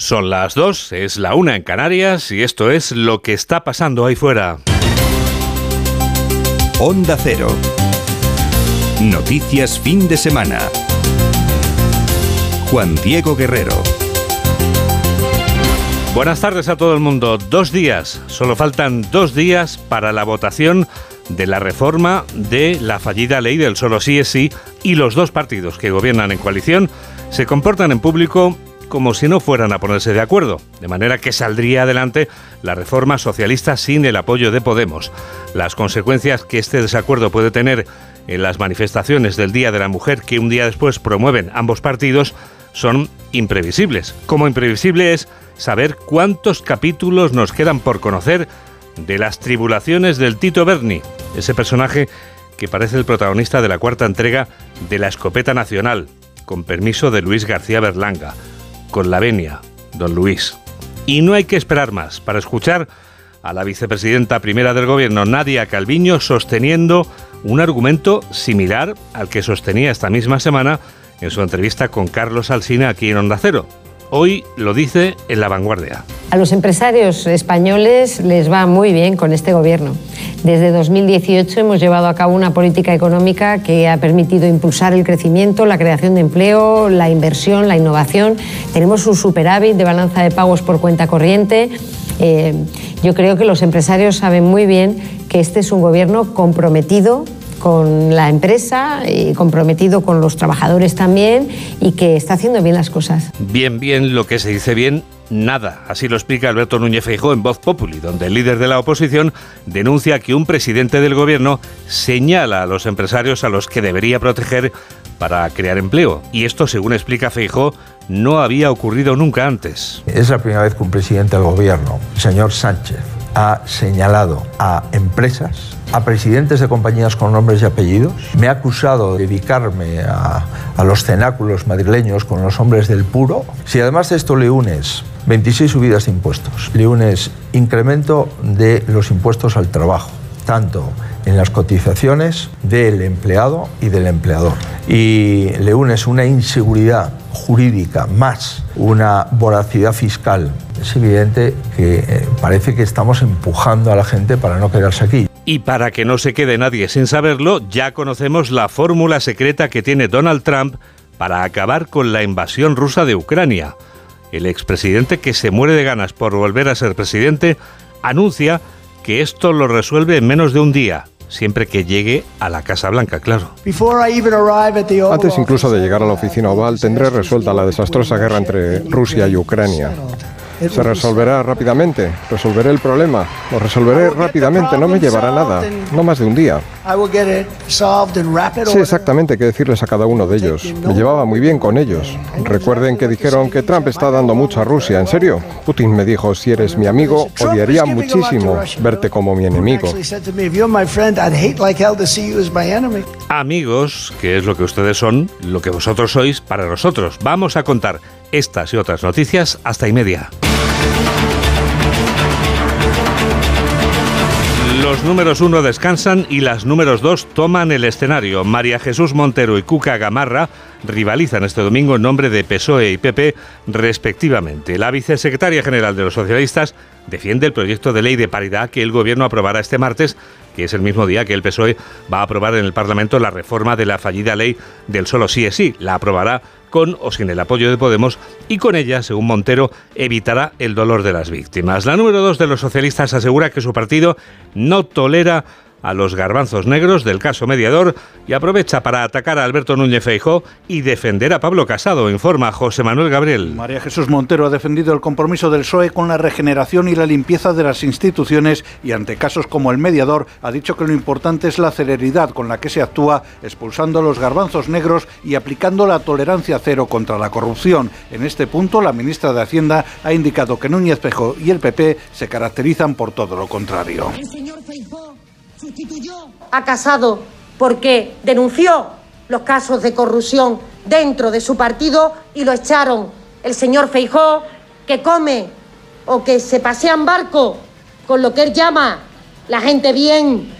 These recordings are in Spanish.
Son las dos, es la una en Canarias y esto es lo que está pasando ahí fuera. Onda Cero. Noticias fin de semana. Juan Diego Guerrero. Buenas tardes a todo el mundo. Dos días, solo faltan dos días para la votación de la reforma de la fallida ley del solo sí es sí y los dos partidos que gobiernan en coalición se comportan en público como si no fueran a ponerse de acuerdo, de manera que saldría adelante la reforma socialista sin el apoyo de Podemos. Las consecuencias que este desacuerdo puede tener en las manifestaciones del Día de la Mujer que un día después promueven ambos partidos son imprevisibles. Como imprevisible es saber cuántos capítulos nos quedan por conocer de las tribulaciones del Tito Berni, ese personaje que parece el protagonista de la cuarta entrega de La Escopeta Nacional, con permiso de Luis García Berlanga con la venia, don Luis. Y no hay que esperar más para escuchar a la vicepresidenta primera del gobierno, Nadia Calviño, sosteniendo un argumento similar al que sostenía esta misma semana en su entrevista con Carlos Alsina aquí en Onda Cero. Hoy lo dice en La Vanguardia. A los empresarios españoles les va muy bien con este gobierno. Desde 2018 hemos llevado a cabo una política económica que ha permitido impulsar el crecimiento, la creación de empleo, la inversión, la innovación. Tenemos un superávit de balanza de pagos por cuenta corriente. Eh, yo creo que los empresarios saben muy bien que este es un gobierno comprometido con la empresa y comprometido con los trabajadores también y que está haciendo bien las cosas. Bien, bien, lo que se dice bien, nada. Así lo explica Alberto Núñez Feijóo en Voz Populi, donde el líder de la oposición denuncia que un presidente del gobierno señala a los empresarios a los que debería proteger para crear empleo. Y esto, según explica Feijóo, no había ocurrido nunca antes. Es la primera vez que un presidente del gobierno, el señor Sánchez, ha señalado a empresas a presidentes de compañías con nombres y apellidos. Me ha acusado de dedicarme a, los cenáculos madrileños con los hombres del puro. Si además de esto le unes 26 subidas de impuestos, le unes incremento de los impuestos al trabajo, tanto en las cotizaciones del empleado y del empleador. Y le unes una inseguridad jurídica más una voracidad fiscal. Es evidente que eh, parece que estamos empujando a la gente para no quedarse aquí. Y para que no se quede nadie sin saberlo, ya conocemos la fórmula secreta que tiene Donald Trump para acabar con la invasión rusa de Ucrania. El expresidente que se muere de ganas por volver a ser presidente anuncia que esto lo resuelve en menos de un día, siempre que llegue a la Casa Blanca, claro. Antes incluso de llegar a la oficina oval tendré resuelta la desastrosa guerra entre Rusia y Ucrania. Se resolverá rápidamente, resolveré el problema, lo resolveré rápidamente, no me llevará nada, no más de un día. Sé exactamente qué decirles a cada uno de ellos. Me llevaba muy bien con ellos. Recuerden que dijeron que Trump está dando mucho a Rusia, ¿en serio? Putin me dijo, si eres mi amigo, odiaría muchísimo verte como mi enemigo. Amigos, que es lo que ustedes son, lo que vosotros sois para nosotros. Vamos a contar estas y otras noticias hasta y media. Los números uno descansan y las números dos toman el escenario. María Jesús Montero y Cuca Gamarra rivalizan este domingo en nombre de PSOE y PP respectivamente. La vicesecretaria general de los socialistas defiende el proyecto de ley de paridad que el gobierno aprobará este martes, que es el mismo día que el PSOE va a aprobar en el Parlamento la reforma de la fallida ley del solo sí es sí. La aprobará con o sin el apoyo de Podemos y con ella, según Montero, evitará el dolor de las víctimas. La número dos de los socialistas asegura que su partido no tolera a los garbanzos negros del caso mediador y aprovecha para atacar a Alberto Núñez Feijó y defender a Pablo Casado, informa José Manuel Gabriel. María Jesús Montero ha defendido el compromiso del PSOE con la regeneración y la limpieza de las instituciones y ante casos como el mediador ha dicho que lo importante es la celeridad con la que se actúa expulsando a los garbanzos negros y aplicando la tolerancia cero contra la corrupción. En este punto, la ministra de Hacienda ha indicado que Núñez Feijó y el PP se caracterizan por todo lo contrario. El señor sustituyó a Casado porque denunció los casos de corrupción dentro de su partido y lo echaron. El señor Feijó, que come o que se pasea en barco con lo que él llama la gente bien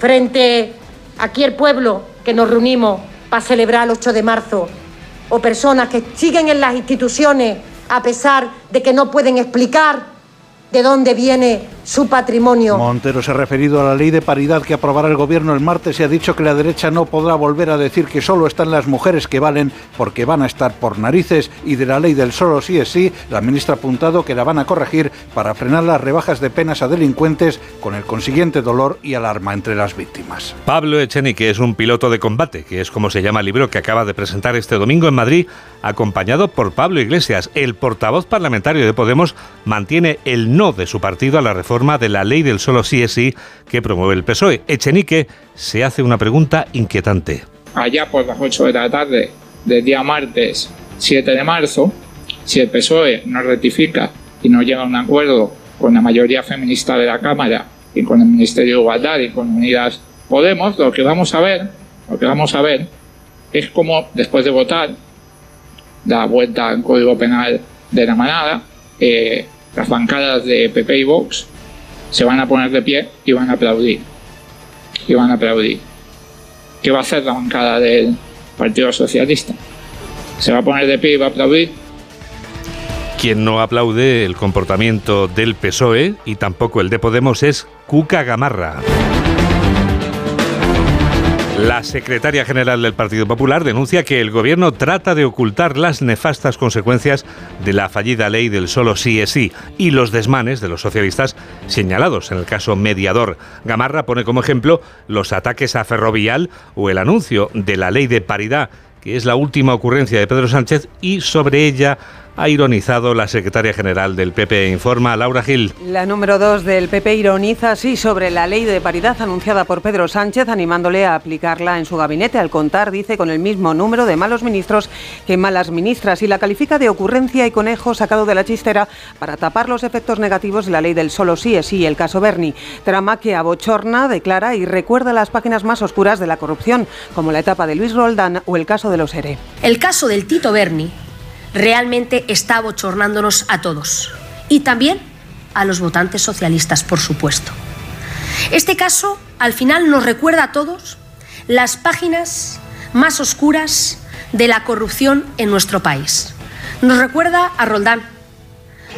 frente aquí el pueblo que nos reunimos para celebrar el 8 de marzo, o personas que siguen en las instituciones a pesar de que no pueden explicar de dónde viene su patrimonio. Montero se ha referido a la ley de paridad que aprobará el gobierno el martes y ha dicho que la derecha no podrá volver a decir que solo están las mujeres que valen porque van a estar por narices y de la ley del solo sí es sí, la ministra ha apuntado que la van a corregir para frenar las rebajas de penas a delincuentes con el consiguiente dolor y alarma entre las víctimas. Pablo Echenique es un piloto de combate, que es como se llama el libro que acaba de presentar este domingo en Madrid, acompañado por Pablo Iglesias. El portavoz parlamentario de Podemos mantiene el no de su partido a la reforma de la ley del solo sí es sí que promueve el PSOE. Echenique se hace una pregunta inquietante. Allá por las 8 de la tarde del día martes 7 de marzo, si el PSOE no rectifica y no llega a un acuerdo con la mayoría feminista de la Cámara y con el Ministerio de Igualdad y con Unidas Podemos, lo que vamos a ver, lo que vamos a ver es como después de votar la vuelta al Código Penal de la manada, eh, las bancadas de PP y Vox se van a poner de pie y van a aplaudir. Y van a aplaudir. ¿Qué va a hacer la bancada del Partido Socialista? ¿Se va a poner de pie y va a aplaudir? Quien no aplaude el comportamiento del PSOE y tampoco el de Podemos es Cuca Gamarra. La secretaria general del Partido Popular denuncia que el gobierno trata de ocultar las nefastas consecuencias de la fallida ley del solo sí es sí y los desmanes de los socialistas señalados en el caso mediador. Gamarra pone como ejemplo los ataques a Ferrovial o el anuncio de la ley de paridad, que es la última ocurrencia de Pedro Sánchez y sobre ella ha ironizado la secretaria general del PP. Informa Laura Gil. La número dos del PP ironiza así sobre la ley de paridad anunciada por Pedro Sánchez, animándole a aplicarla en su gabinete. Al contar, dice, con el mismo número de malos ministros que malas ministras y la califica de ocurrencia y conejo sacado de la chistera para tapar los efectos negativos de la ley del solo sí es sí, el caso Berni. Trama que abochorna, declara y recuerda las páginas más oscuras de la corrupción, como la etapa de Luis Roldán o el caso de los ERE. El caso del Tito Berni realmente está bochornándonos a todos y también a los votantes socialistas, por supuesto. Este caso al final nos recuerda a todos las páginas más oscuras de la corrupción en nuestro país. Nos recuerda a Roldán,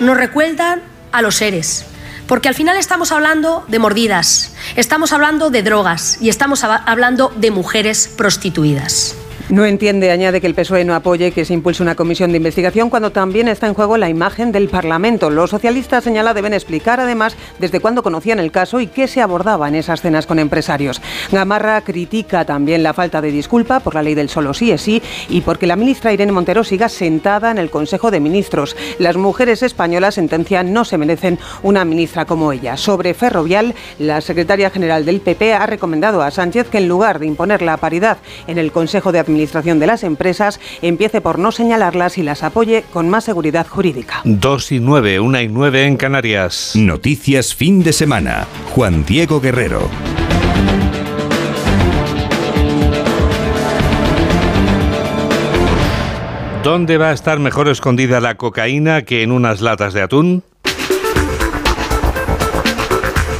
nos recuerdan a los seres, porque al final estamos hablando de mordidas, estamos hablando de drogas y estamos hablando de mujeres prostituidas. No entiende, añade, que el PSOE no apoye que se impulse una comisión de investigación cuando también está en juego la imagen del Parlamento. Los socialistas, señala, deben explicar además desde cuándo conocían el caso y qué se abordaba en esas cenas con empresarios. Gamarra critica también la falta de disculpa por la ley del solo sí es sí y porque la ministra Irene Montero siga sentada en el Consejo de Ministros. Las mujeres españolas, sentencian, no se merecen una ministra como ella. Sobre Ferrovial, la secretaria general del PP ha recomendado a Sánchez que en lugar de imponer la paridad en el Consejo de Administración, Administración de las Empresas empiece por no señalarlas y las apoye con más seguridad jurídica. Dos y nueve, una y nueve en Canarias. Noticias fin de semana. Juan Diego Guerrero. ¿Dónde va a estar mejor escondida la cocaína que en unas latas de atún?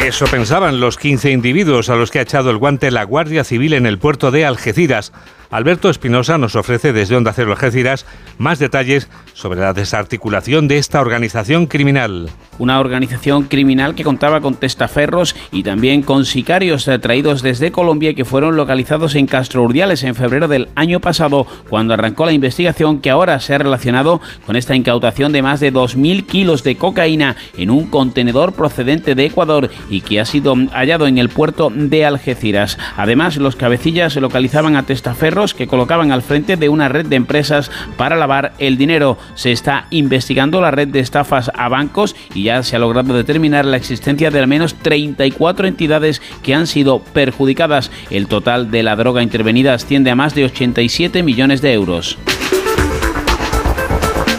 Eso pensaban los 15 individuos a los que ha echado el guante la Guardia Civil en el puerto de Algeciras. Alberto Espinosa nos ofrece desde Onda Cero Algeciras más detalles sobre la desarticulación de esta organización criminal. Una organización criminal que contaba con testaferros y también con sicarios traídos desde Colombia que fueron localizados en Castro Urdiales en febrero del año pasado, cuando arrancó la investigación que ahora se ha relacionado con esta incautación de más de 2.000 kilos de cocaína en un contenedor procedente de Ecuador y que ha sido hallado en el puerto de Algeciras. Además, los cabecillas localizaban a testaferros que colocaban al frente de una red de empresas para lavar el dinero. Se está investigando la red de estafas a bancos y ya se ha logrado determinar la existencia de al menos 34 entidades que han sido perjudicadas. El total de la droga intervenida asciende a más de 87 millones de euros.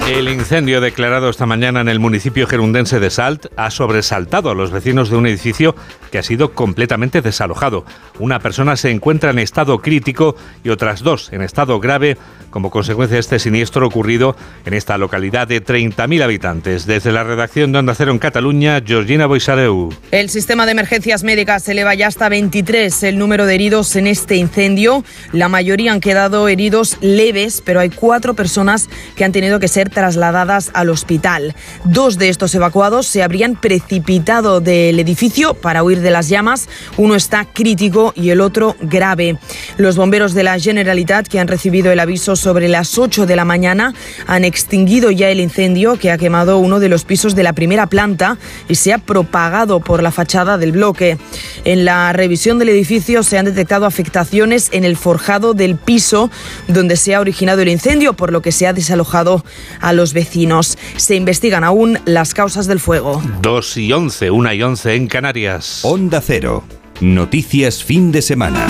El incendio declarado esta mañana en el municipio gerundense de Salt ha sobresaltado a los vecinos de un edificio que ha sido completamente desalojado. Una persona se encuentra en estado crítico y otras dos en estado grave como consecuencia de este siniestro ocurrido en esta localidad de 30.000 habitantes. Desde la redacción de Onda Cero en Cataluña, Georgina Boisareu. El sistema de emergencias médicas eleva ya hasta 23 el número de heridos en este incendio. La mayoría han quedado heridos leves, pero hay cuatro personas que han tenido que ser trasladadas al hospital. Dos de estos evacuados se habrían precipitado del edificio para huir de las llamas. Uno está crítico y el otro grave. Los bomberos de la Generalitat, que han recibido el aviso sobre las 8 de la mañana, han extinguido ya el incendio que ha quemado uno de los pisos de la primera planta y se ha propagado por la fachada del bloque. En la revisión del edificio se han detectado afectaciones en el forjado del piso donde se ha originado el incendio, por lo que se ha desalojado a los vecinos. Se investigan aún las causas del fuego. 2 y 11, 1 y 11 en Canarias. Onda Cero. Noticias fin de semana.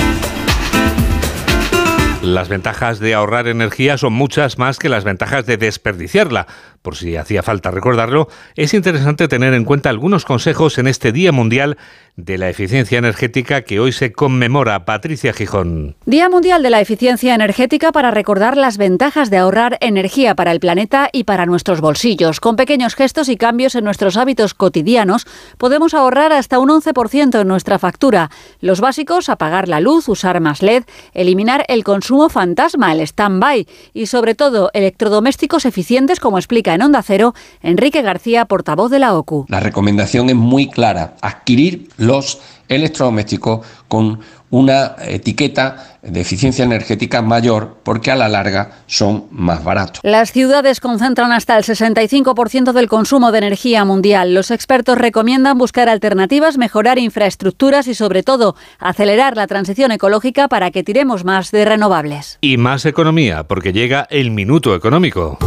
Las ventajas de ahorrar energía son muchas más que las ventajas de desperdiciarla. Por si hacía falta recordarlo, es interesante tener en cuenta algunos consejos en este Día Mundial de la Eficiencia Energética que hoy se conmemora. Patricia Gijón. Día Mundial de la Eficiencia Energética para recordar las ventajas de ahorrar energía para el planeta y para nuestros bolsillos. Con pequeños gestos y cambios en nuestros hábitos cotidianos, podemos ahorrar hasta un 11% en nuestra factura. Los básicos, apagar la luz, usar más LED, eliminar el consumo fantasma, el stand-by y sobre todo electrodomésticos eficientes como explica en Onda Cero Enrique García, portavoz de la OCU. La recomendación es muy clara, adquirir los electrodomésticos con una etiqueta de eficiencia energética mayor porque a la larga son más baratos. Las ciudades concentran hasta el 65% del consumo de energía mundial. Los expertos recomiendan buscar alternativas, mejorar infraestructuras y sobre todo acelerar la transición ecológica para que tiremos más de renovables. Y más economía porque llega el minuto económico.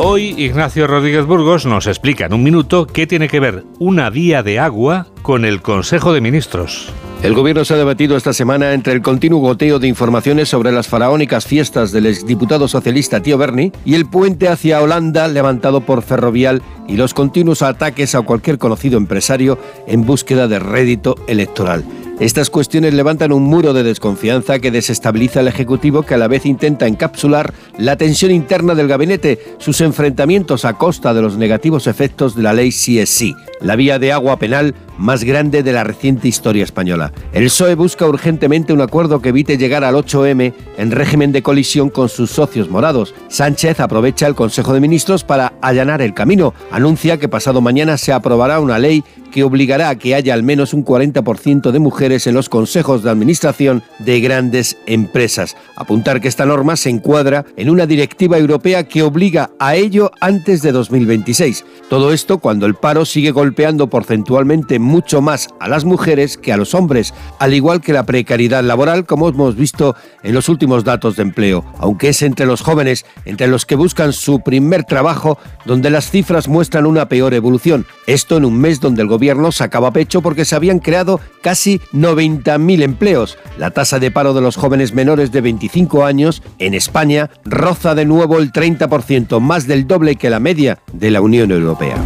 Hoy Ignacio Rodríguez Burgos nos explica en un minuto qué tiene que ver una vía de agua con el Consejo de Ministros. El gobierno se ha debatido esta semana entre el continuo goteo de informaciones sobre las faraónicas fiestas del exdiputado socialista Tío Berni y el puente hacia Holanda levantado por Ferrovial y los continuos ataques a cualquier conocido empresario en búsqueda de rédito electoral. Estas cuestiones levantan un muro de desconfianza que desestabiliza al Ejecutivo que a la vez intenta encapsular la tensión interna del gabinete, sus enfrentamientos a costa de los negativos efectos de la ley CSC, la vía de agua penal más grande de la reciente historia española. El PSOE busca urgentemente un acuerdo que evite llegar al 8M en régimen de colisión con sus socios morados. Sánchez aprovecha el Consejo de Ministros para allanar el camino. Anuncia que pasado mañana se aprobará una ley que obligará a que haya al menos un 40% de mujeres en los consejos de administración de grandes empresas. Apuntar que esta norma se encuadra en una directiva europea que obliga a ello antes de 2026. Todo esto cuando el paro sigue golpeando porcentualmente mucho más a las mujeres que a los hombres, al igual que la precariedad laboral como hemos visto en los últimos datos de empleo, aunque es entre los jóvenes, entre los que buscan su primer trabajo, donde las cifras muestran una peor evolución. Esto en un mes donde el gobierno sacaba pecho porque se habían creado casi 90.000 empleos. La tasa de paro de los jóvenes menores de 25 años en España roza de nuevo el 30%, más del doble que la media de la Unión Europea.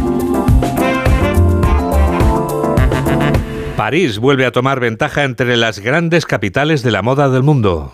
París vuelve a tomar ventaja entre las grandes capitales de la moda del mundo.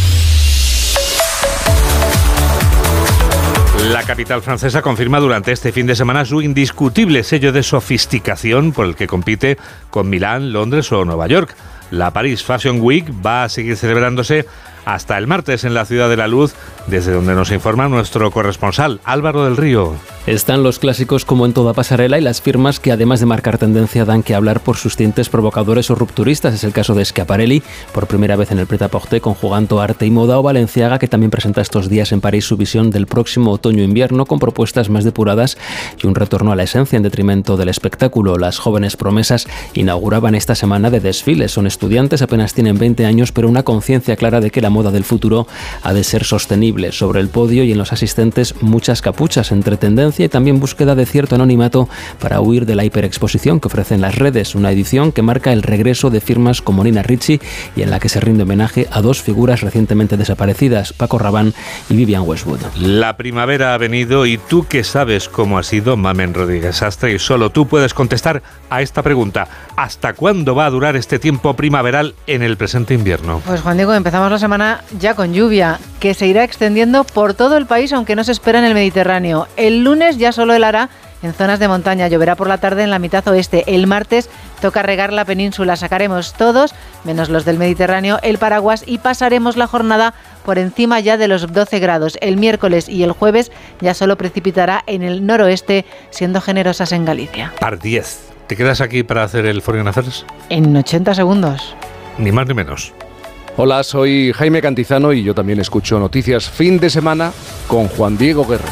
La capital francesa confirma durante este fin de semana su indiscutible sello de sofisticación por el que compite con Milán, Londres o Nueva York. La Paris Fashion Week va a seguir celebrándose hasta el martes en la Ciudad de la Luz, desde donde nos informa nuestro corresponsal Álvaro del Río. Están los clásicos como en toda pasarela y las firmas que además de marcar tendencia dan que hablar por sus tintes provocadores o rupturistas. Es el caso de Schiaparelli, por primera vez en el Pret-à-Porter conjugando arte y moda, o Valenciaga, que también presenta estos días en París su visión del próximo otoño-invierno con propuestas más depuradas y un retorno a la esencia en detrimento del espectáculo. Las jóvenes promesas inauguraban esta semana de desfiles. Son estudiantes, apenas tienen 20 años, pero una conciencia clara de que la moda del futuro ha de ser sostenible. Sobre el podio y en los asistentes muchas capuchas entre tendencia y también búsqueda de cierto anonimato para huir de la hiperexposición que ofrecen las redes, una edición que marca el regreso de firmas como Nina Ricci y en la que se rinde homenaje a dos figuras recientemente desaparecidas, Paco Rabanne y Vivian Westwood. La primavera ha venido y tú qué sabes cómo ha sido Mamen Rodríguez Astre y solo tú puedes contestar a esta pregunta. ¿Hasta cuándo va a durar este tiempo primaveral en el presente invierno? Pues Juan Diego, empezamos la semana ya con lluvia, que se irá extendiendo por todo el país, aunque no se espera en el Mediterráneo. El lunes ya solo helará en zonas de montaña, lloverá por la tarde en la mitad oeste. El martes toca regar la península, sacaremos todos, menos los del Mediterráneo, el paraguas y pasaremos la jornada por encima ya de los 12 grados. El miércoles y el jueves ya solo precipitará en el noroeste, siendo generosas en Galicia. Par 10. ¿Te quedas aquí para hacer el Foreign Affairs? En 80 segundos. Ni más ni menos. Hola, soy Jaime Cantizano y yo también escucho noticias fin de semana con Juan Diego Guerrero.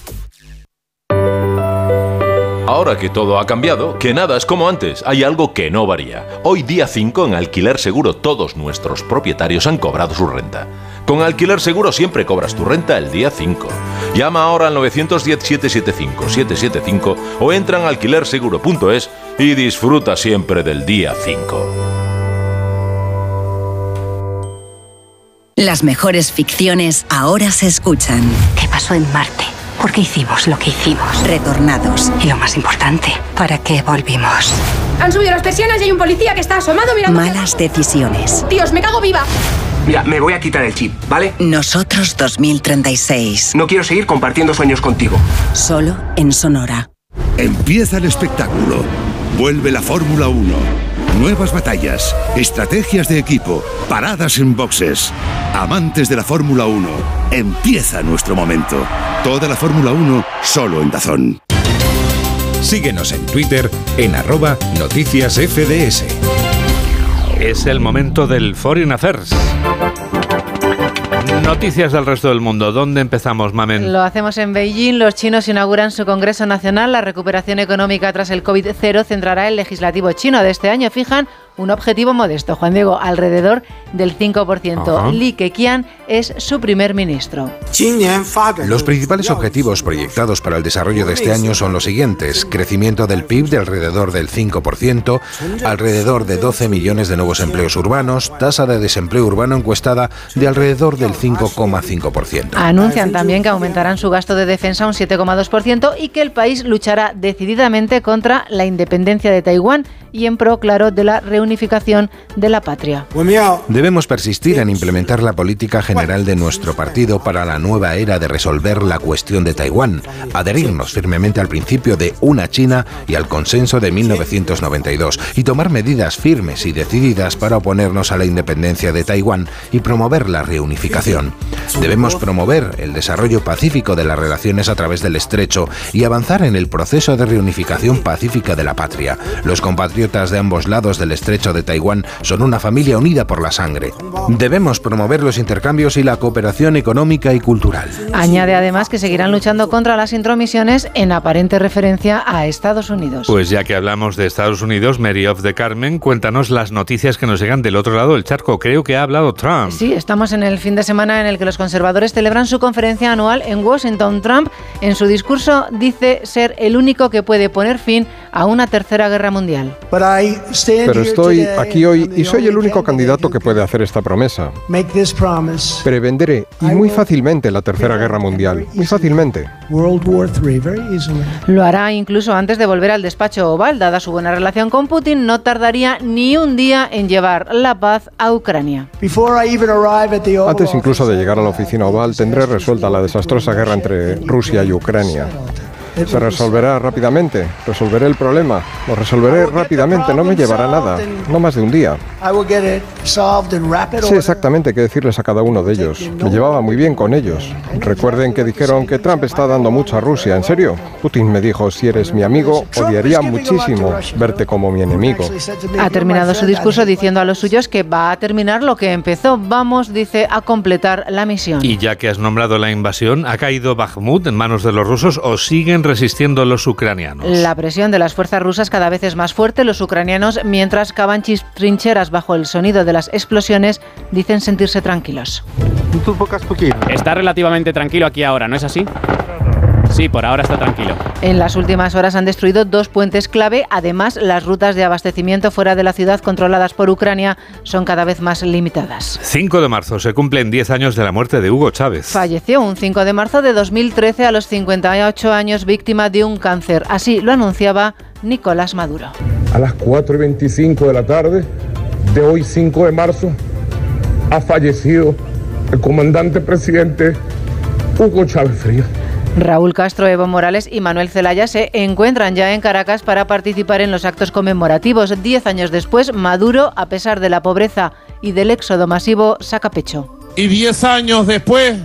Ahora que todo ha cambiado, que nada es como antes, hay algo que no varía. Hoy día 5 en Alquiler Seguro todos nuestros propietarios han cobrado su renta. Con Alquiler Seguro siempre cobras tu renta el día 5. Llama ahora al 910-775-775 o entra en alquilerseguro.es y disfruta siempre del día 5. Las mejores ficciones ahora se escuchan. ¿Qué pasó en Marte? ¿Por qué hicimos lo que hicimos? Retornados. Y lo más importante, ¿para qué volvimos? Han subido las persianas y hay un policía que está asomado mirando. Malas decisiones. Dios, me cago viva. Mira, me voy a quitar el chip, ¿vale? Nosotros 2036. No quiero seguir compartiendo sueños contigo. Solo en Sonora. Empieza el espectáculo. Vuelve la Fórmula 1. Nuevas batallas, estrategias de equipo, paradas en boxes. Amantes de la Fórmula 1, empieza nuestro momento. Toda la Fórmula 1 solo en Dazón. Síguenos en Twitter en arroba noticias FDS. Es el momento del Foreign Affairs. Noticias del resto del mundo. ¿Dónde empezamos, Mamen? Lo hacemos en Beijing. Los chinos inauguran su Congreso Nacional. La recuperación económica tras el COVID-0 centrará el legislativo chino de este año. Fijan un objetivo modesto, Juan Diego, alrededor del 5%. Ajá. Li Keqiang es su primer ministro. Los principales objetivos proyectados para el desarrollo de este año son los siguientes. Crecimiento del PIB de alrededor del 5%, alrededor de 12 millones de nuevos empleos urbanos, tasa de desempleo urbano encuestada de alrededor del 5,5%. Anuncian también que aumentarán su gasto de defensa un 7,2% y que el país luchará decididamente contra la independencia de Taiwán y en pro, claro, de la de la patria. Debemos persistir en implementar la política general de nuestro partido para la nueva era de resolver la cuestión de Taiwán, adherirnos firmemente al principio de una China y al consenso de 1992 y tomar medidas firmes y decididas para oponernos a la independencia de Taiwán y promover la reunificación. Debemos promover el desarrollo pacífico de las relaciones a través del estrecho y avanzar en el proceso de reunificación pacífica de la patria. Los compatriotas de ambos lados del estrecho de Taiwán son una familia unida por la sangre. Debemos promover los intercambios y la cooperación económica y cultural. Añade además que seguirán luchando contra las intromisiones en aparente referencia a Estados Unidos. Pues ya que hablamos de Estados Unidos, Mary of the Carmen, cuéntanos las noticias que nos llegan del otro lado del charco. Creo que ha hablado Trump. Sí, estamos en el fin de semana en el que los conservadores celebran su conferencia anual en Washington. Trump, en su discurso, dice ser el único que puede poner fin a una tercera guerra mundial. Pero estoy aquí hoy y soy el único candidato que puede hacer esta promesa. Prevenderé y muy fácilmente la Tercera Guerra Mundial. Muy fácilmente. Lo hará incluso antes de volver al despacho oval. Dada su buena relación con Putin, no tardaría ni un día en llevar la paz a Ucrania. Antes incluso de llegar a la oficina oval, tendré resuelta la desastrosa guerra entre Rusia y Ucrania. Se resolverá rápidamente, resolveré el problema, lo resolveré rápidamente, no me llevará nada, no más de un día. Sé exactamente qué decirles a cada uno de ellos. Me llevaba muy bien con ellos. Recuerden que dijeron que Trump está dando mucho a Rusia, ¿en serio? Putin me dijo, si eres mi amigo, odiaría muchísimo verte como mi enemigo. Ha terminado su discurso diciendo a los suyos que va a terminar lo que empezó. Vamos, dice, a completar la misión. Y ya que has nombrado la invasión, ¿ha caído Bakhmut en manos de los rusos o siguen resistiendo los ucranianos? La presión de las fuerzas rusas cada vez es más fuerte. Los ucranianos, mientras cavan chis- trincheras bajo el sonido de las explosiones, dicen sentirse tranquilos. Está relativamente tranquilo aquí ahora, ¿no es así? Sí, por ahora está tranquilo. En las últimas horas han destruido dos puentes clave. Además, las rutas de abastecimiento fuera de la ciudad controladas por Ucrania son cada vez más limitadas. 5 de marzo se cumplen 10 años de la muerte de Hugo Chávez. Falleció un 5 de marzo de 2013 a los 58 años víctima de un cáncer. Así lo anunciaba Nicolás Maduro. A las 4 y 25 de la tarde de hoy 5 de marzo ha fallecido el comandante presidente Hugo Chávez Frías. Raúl Castro, Evo Morales y Manuel Zelaya se encuentran ya en Caracas para participar en los actos conmemorativos. Diez años después, Maduro, a pesar de la pobreza y del éxodo masivo, saca pecho. Y diez años después,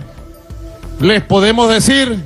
les podemos decir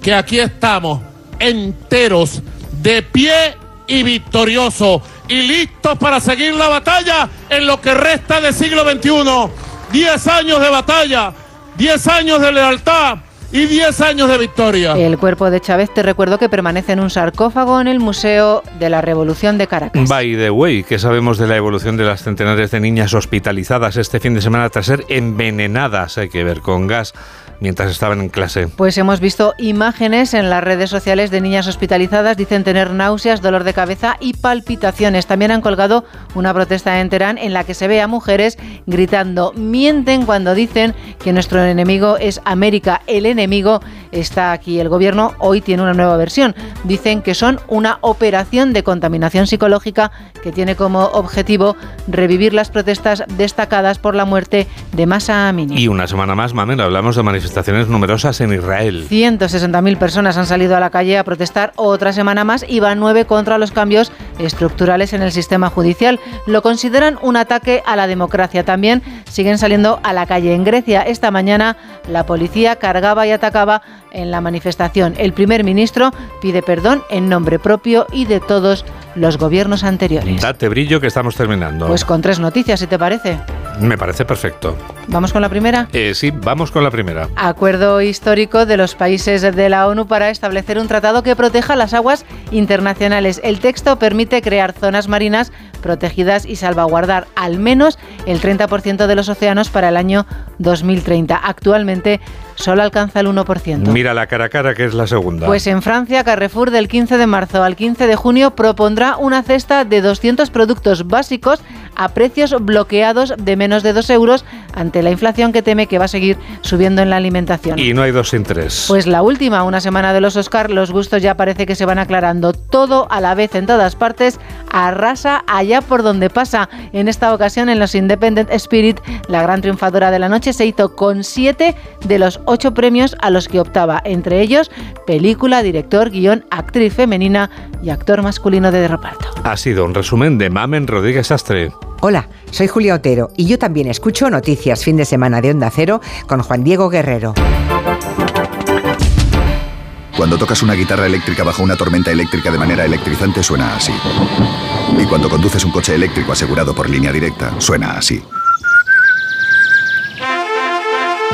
que aquí estamos, enteros, de pie y victoriosos, y listos para seguir la batalla en lo que resta del siglo XXI. Diez años de batalla, diez años de lealtad y 10 años de victoria. El cuerpo de Chávez, te recuerdo que permanece en un sarcófago en el Museo de la Revolución de Caracas. By the way, ¿qué sabemos de la evolución de las centenares de niñas hospitalizadas este fin de semana tras ser envenenadas, hay que ver, con gas mientras estaban en clase? Pues hemos visto imágenes en las redes sociales de niñas hospitalizadas, dicen tener náuseas, dolor de cabeza y palpitaciones. También han colgado una protesta en Teherán en la que se ve a mujeres gritando, mienten cuando dicen que nuestro enemigo es América, el enemigo está aquí. El gobierno hoy tiene una nueva versión. Dicen que son una operación de contaminación psicológica que tiene como objetivo revivir las protestas destacadas por la muerte de Masa Amini. Y una semana más, Mamen, hablamos de manifestaciones numerosas en Israel. 160.000 personas han salido a la calle a protestar otra semana más y van nueve contra los cambios estructurales en el sistema judicial. Lo consideran un ataque a la democracia. También siguen saliendo a la calle. En Grecia esta mañana la policía cargaba y atacaba en la manifestación. El primer ministro pide perdón en nombre propio y de todos los gobiernos anteriores. Date brillo que estamos terminando. Pues con tres noticias, si te parece. Me parece perfecto. ¿Vamos con la primera? Eh, sí, vamos con la primera. Acuerdo histórico de los países de la ONU para establecer un tratado que proteja las aguas internacionales. El texto permite crear zonas marinas protegidas y salvaguardar al menos el 30% de los océanos para el año 2030. Actualmente solo alcanza el 1%. Mira la cara a cara que es la segunda. Pues en Francia, Carrefour del 15 de marzo al 15 de junio propondrá una cesta de 200 productos básicos a precios bloqueados de menos de 2 euros ante la inflación que teme que va a seguir subiendo en la alimentación. Y no hay dos sin tres. Pues la última, una semana de los Oscar, los gustos ya parece que se van aclarando todo a la vez en todas partes, arrasa allá por donde pasa. En esta ocasión en los Independent Spirit, la gran triunfadora de la noche se hizo con 7 de los 8 premios a los que optaba, entre ellos película, director, guion, actriz femenina y actor masculino de reparto. Ha sido un resumen de Mamen Rodríguez Astre. Hola, soy Julia Otero y yo también escucho Noticias Fin de Semana de Onda Cero con Juan Diego Guerrero. Cuando tocas una guitarra eléctrica bajo una tormenta eléctrica de manera electrizante suena así. Y cuando conduces un coche eléctrico asegurado por línea directa, suena así.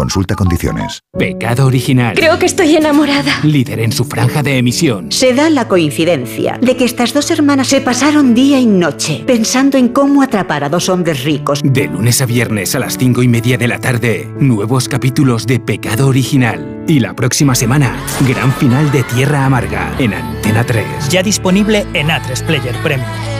Consulta condiciones. Pecado original. Creo que estoy enamorada. Líder en su franja de emisión. Se da la coincidencia de que estas dos hermanas se pasaron día y noche pensando en cómo atrapar a dos hombres ricos. De lunes a viernes a las cinco y media de la tarde, nuevos capítulos de Pecado original. Y la próxima semana, gran final de Tierra Amarga en Antena 3. Ya disponible en A3 Player Premium.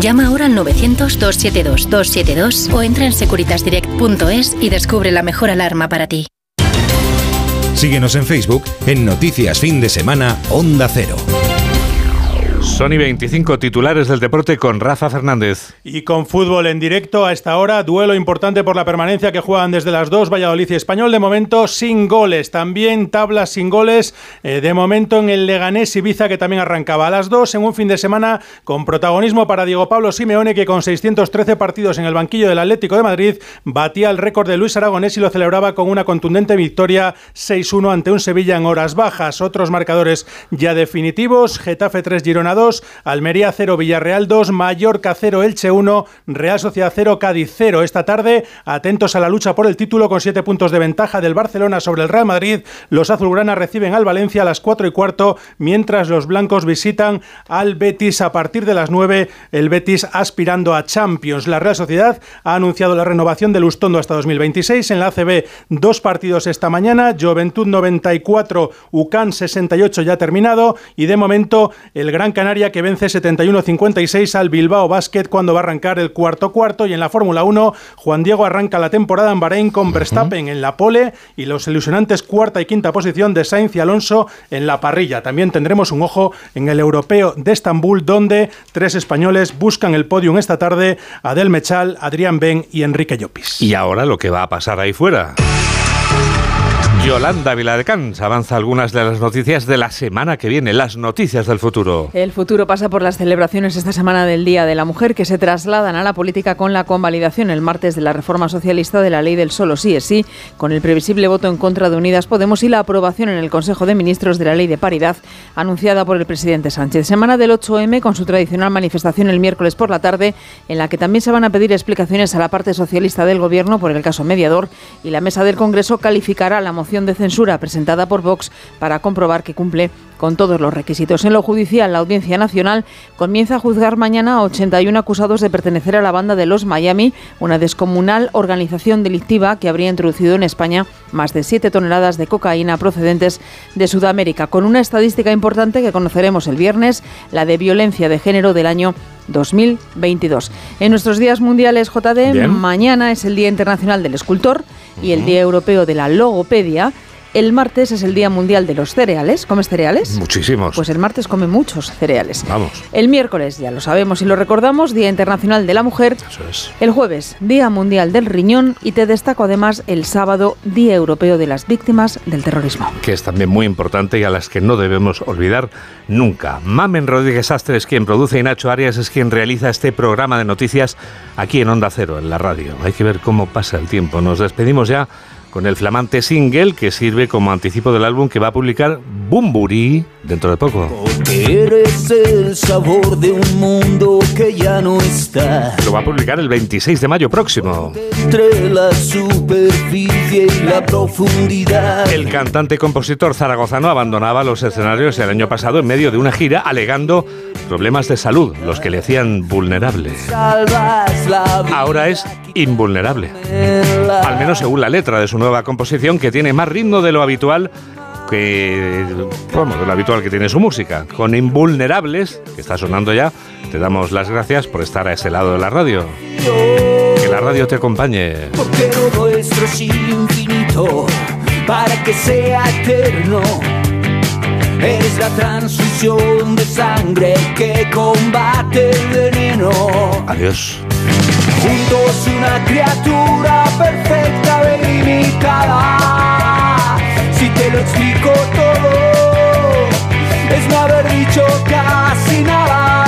Llama ahora al 900-272-272 o entra en securitasdirect.es y descubre la mejor alarma para ti. Síguenos en Facebook en Noticias Fin de Semana Onda Cero. Sony 25 titulares del deporte con Rafa Fernández. Y con fútbol en directo a esta hora, duelo importante por la permanencia que juegan desde las dos Valladolid y Español, de momento sin goles. También tablas sin goles, eh, de momento en el Leganés Ibiza que también arrancaba a las dos en un fin de semana con protagonismo para Diego Pablo Simeone que con 613 partidos en el banquillo del Atlético de Madrid batía el récord de Luis Aragonés y lo celebraba con una contundente victoria 6-1 ante un Sevilla en horas bajas. Otros marcadores ya definitivos, Getafe 3, Girona 2, Almería 0, Villarreal 2, Mallorca 0, Elche 1, Real Sociedad 0, Cádiz 0. Esta tarde, atentos a la lucha por el título con 7 puntos de ventaja del Barcelona sobre el Real Madrid. Los azulgranas reciben al Valencia a las 4 y cuarto, mientras los blancos visitan al Betis a partir de las 9. El Betis aspirando a Champions. La Real Sociedad ha anunciado la renovación del Ustondo hasta 2026. En la ACB, dos partidos esta mañana. Juventud 94, UCAN 68 ya terminado. Y de momento, el Gran Canaria que vence 71-56 al Bilbao Basket cuando va a arrancar el cuarto cuarto y en la Fórmula 1 Juan Diego arranca la temporada en Bahrein con Verstappen en la pole y los ilusionantes cuarta y quinta posición de Sainz y Alonso en la parrilla. También tendremos un ojo en el europeo de Estambul donde tres españoles buscan el podium esta tarde, Adel Mechal, Adrián Ben y Enrique Llopis. Y ahora lo que va a pasar ahí fuera. Yolanda Viladecans avanza algunas de las noticias de la semana que viene, las noticias del futuro. El futuro pasa por las celebraciones esta semana del Día de la Mujer que se trasladan a la política con la convalidación el martes de la reforma socialista de la ley del solo sí es sí, con el previsible voto en contra de Unidas Podemos y la aprobación en el Consejo de Ministros de la ley de paridad anunciada por el presidente Sánchez. Semana del 8M con su tradicional manifestación el miércoles por la tarde en la que también se van a pedir explicaciones a la parte socialista del Gobierno por el caso mediador y la mesa del Congreso calificará la moción de censura presentada por Vox para comprobar que cumple con todos los requisitos. En lo judicial, la Audiencia Nacional comienza a juzgar mañana a 81 acusados de pertenecer a la banda de los Miami, una descomunal organización delictiva que habría introducido en España más de 7 toneladas de cocaína procedentes de Sudamérica, con una estadística importante que conoceremos el viernes, la de violencia de género del año 2022. En nuestros días mundiales JD, mañana es el Día Internacional del Escultor y el Día Europeo de la Logopedia. El martes es el Día Mundial de los Cereales. ¿Comes cereales? Muchísimos. Pues el martes come muchos cereales. Vamos. El miércoles, ya lo sabemos y lo recordamos, Día Internacional de la Mujer. Eso es. El jueves, Día Mundial del Riñón. Y te destaco además el sábado, Día Europeo de las Víctimas del Terrorismo. Que es también muy importante y a las que no debemos olvidar nunca. Mamen Rodríguez Astre es quien produce y Nacho Arias es quien realiza este programa de noticias aquí en Onda Cero, en la radio. Hay que ver cómo pasa el tiempo. Nos despedimos ya con el flamante single que sirve como anticipo del álbum que va a publicar Bumburi dentro de poco. Eres el sabor de un mundo que ya no está. Lo va a publicar el 26 de mayo próximo. Entre la superficie y la profundidad. El cantante y compositor zaragozano abandonaba los escenarios el año pasado en medio de una gira alegando problemas de salud, los que le hacían vulnerable. Ahora es invulnerable. Al menos según la letra de su nueva composición, que tiene más ritmo de lo habitual que, bueno, de lo habitual que tiene su música. Con Invulnerables, que está sonando ya, te damos las gracias por estar a ese lado de la radio. Que la radio te acompañe. Porque lo nuestro es infinito para que sea eterno. Es la transfusión de sangre que combate el veneno. Adiós. Juntos una criatura perfecta, Si te lo explico todo, es no haber dicho casi nada.